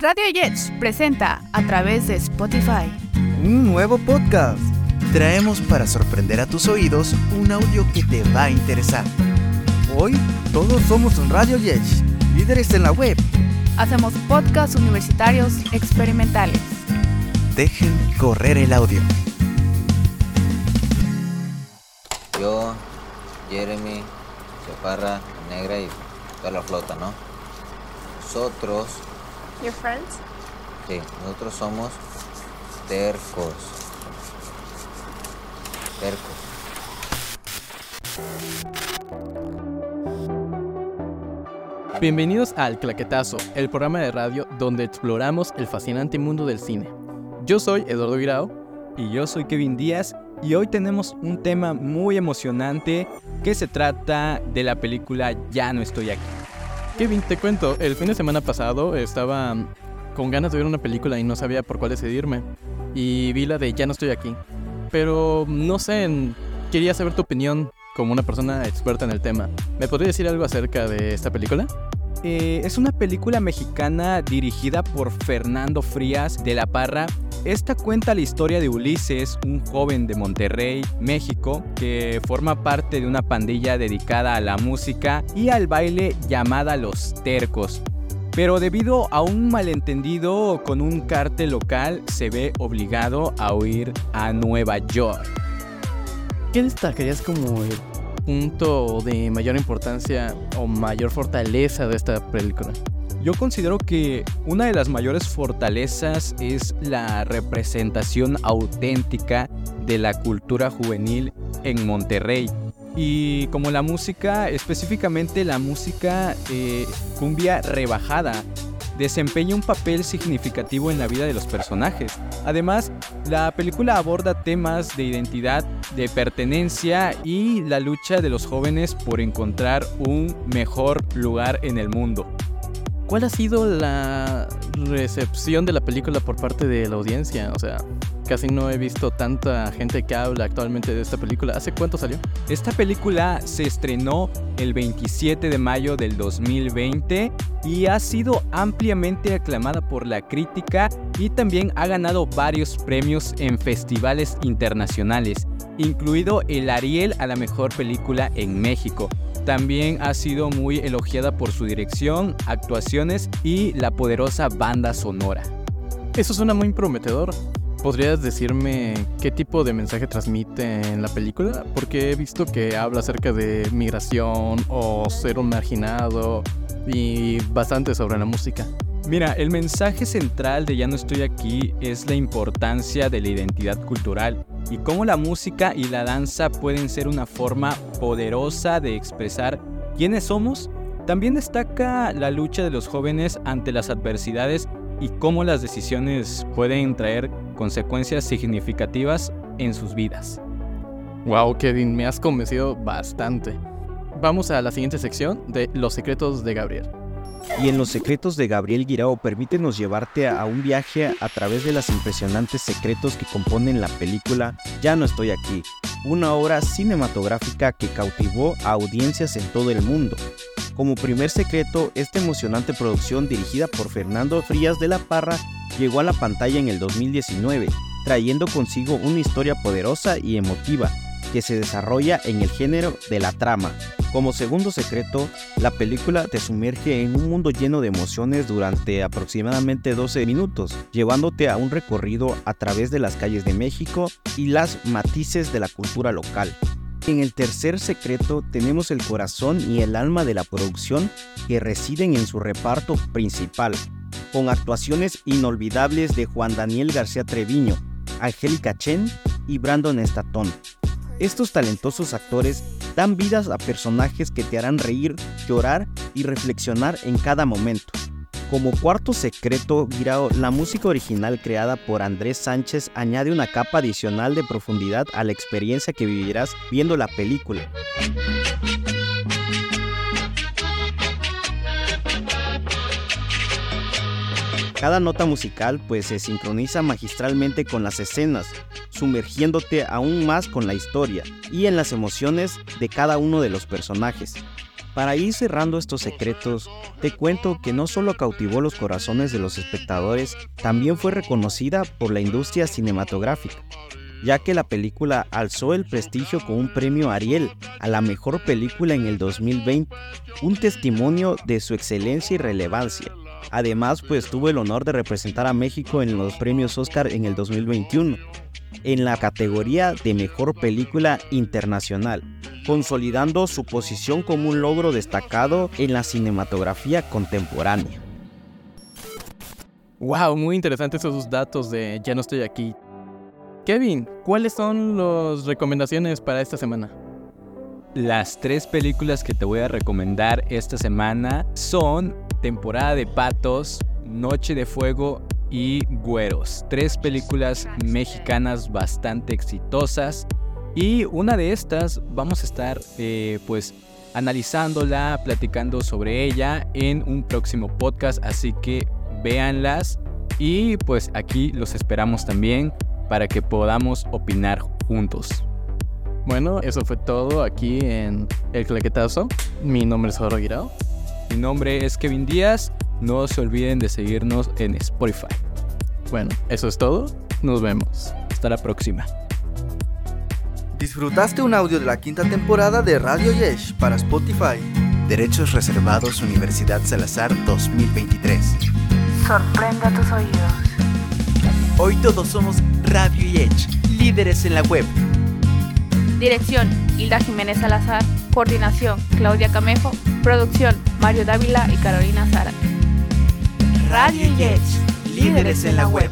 Radio Jets presenta a través de Spotify un nuevo podcast. Traemos para sorprender a tus oídos un audio que te va a interesar. Hoy todos somos Radio Jets, líderes en la web. Hacemos podcasts universitarios experimentales. Dejen correr el audio. Yo, Jeremy, Chaparra, Negra y toda la flota, ¿no? Nosotros, Your friends? sí, nosotros somos tercos. Tercos. Bienvenidos al Claquetazo, el programa de radio donde exploramos el fascinante mundo del cine. Yo soy Eduardo Virao Y yo soy Kevin Díaz y hoy tenemos un tema muy emocionante que se trata de la película Ya no estoy aquí. Kevin, te cuento, el fin de semana pasado estaba con ganas de ver una película y no sabía por cuál decidirme. Y vi la de Ya no estoy aquí. Pero no sé, quería saber tu opinión como una persona experta en el tema. ¿Me podrías decir algo acerca de esta película? Eh, es una película mexicana dirigida por Fernando Frías de la Parra. Esta cuenta la historia de Ulises, un joven de Monterrey, México, que forma parte de una pandilla dedicada a la música y al baile llamada Los Tercos. Pero debido a un malentendido con un cártel local, se ve obligado a huir a Nueva York. ¿Qué destacarías como el punto de mayor importancia o mayor fortaleza de esta película? Yo considero que una de las mayores fortalezas es la representación auténtica de la cultura juvenil en Monterrey. Y como la música, específicamente la música eh, cumbia rebajada, desempeña un papel significativo en la vida de los personajes. Además, la película aborda temas de identidad, de pertenencia y la lucha de los jóvenes por encontrar un mejor lugar en el mundo. ¿Cuál ha sido la recepción de la película por parte de la audiencia? O sea, casi no he visto tanta gente que habla actualmente de esta película. ¿Hace cuánto salió? Esta película se estrenó el 27 de mayo del 2020 y ha sido ampliamente aclamada por la crítica y también ha ganado varios premios en festivales internacionales, incluido el Ariel a la mejor película en México. También ha sido muy elogiada por su dirección, actuaciones y la poderosa banda sonora. Eso suena muy prometedor. ¿Podrías decirme qué tipo de mensaje transmite en la película? Porque he visto que habla acerca de migración o ser un marginado y bastante sobre la música. Mira, el mensaje central de Ya no estoy aquí es la importancia de la identidad cultural y cómo la música y la danza pueden ser una forma poderosa de expresar quiénes somos. También destaca la lucha de los jóvenes ante las adversidades y cómo las decisiones pueden traer consecuencias significativas en sus vidas. Wow, Kevin, me has convencido bastante. Vamos a la siguiente sección de Los secretos de Gabriel. Y en Los secretos de Gabriel Guirao permítenos llevarte a un viaje a través de los impresionantes secretos que componen la película Ya no estoy aquí, una obra cinematográfica que cautivó a audiencias en todo el mundo. Como primer secreto, esta emocionante producción dirigida por Fernando Frías de la Parra llegó a la pantalla en el 2019, trayendo consigo una historia poderosa y emotiva que se desarrolla en el género de la trama. Como segundo secreto, la película te sumerge en un mundo lleno de emociones durante aproximadamente 12 minutos, llevándote a un recorrido a través de las calles de México y las matices de la cultura local. En el tercer secreto tenemos el corazón y el alma de la producción que residen en su reparto principal, con actuaciones inolvidables de Juan Daniel García Treviño, Angélica Chen y Brandon Statton. Estos talentosos actores dan vidas a personajes que te harán reír, llorar y reflexionar en cada momento. Como cuarto secreto, Guirao, la música original creada por Andrés Sánchez añade una capa adicional de profundidad a la experiencia que vivirás viendo la película. Cada nota musical pues se sincroniza magistralmente con las escenas, sumergiéndote aún más con la historia y en las emociones de cada uno de los personajes. Para ir cerrando estos secretos, te cuento que no solo cautivó los corazones de los espectadores, también fue reconocida por la industria cinematográfica, ya que la película alzó el prestigio con un premio Ariel a la mejor película en el 2020, un testimonio de su excelencia y relevancia. Además, pues tuvo el honor de representar a México en los premios Oscar en el 2021, en la categoría de Mejor Película Internacional, consolidando su posición como un logro destacado en la cinematografía contemporánea. Wow, muy interesantes esos datos de Ya no estoy aquí. Kevin, ¿cuáles son las recomendaciones para esta semana? Las tres películas que te voy a recomendar esta semana son Temporada de Patos, Noche de Fuego y Güeros. Tres películas mexicanas bastante exitosas. Y una de estas vamos a estar eh, pues analizándola, platicando sobre ella en un próximo podcast. Así que véanlas. Y pues aquí los esperamos también para que podamos opinar juntos. Bueno, eso fue todo aquí en El Claquetazo. Mi nombre es Jorge Guirao. Mi nombre es Kevin Díaz. No se olviden de seguirnos en Spotify. Bueno, eso es todo. Nos vemos. Hasta la próxima. Disfrutaste un audio de la quinta temporada de Radio Yesh para Spotify. Derechos reservados Universidad Salazar 2023. Sorprende a tus oídos. Hoy todos somos Radio Edge, líderes en la web. Dirección, Hilda Jiménez Salazar. Coordinación, Claudia Camejo. Producción, Mario Dávila y Carolina Zara. Radio Edge, líderes en la web.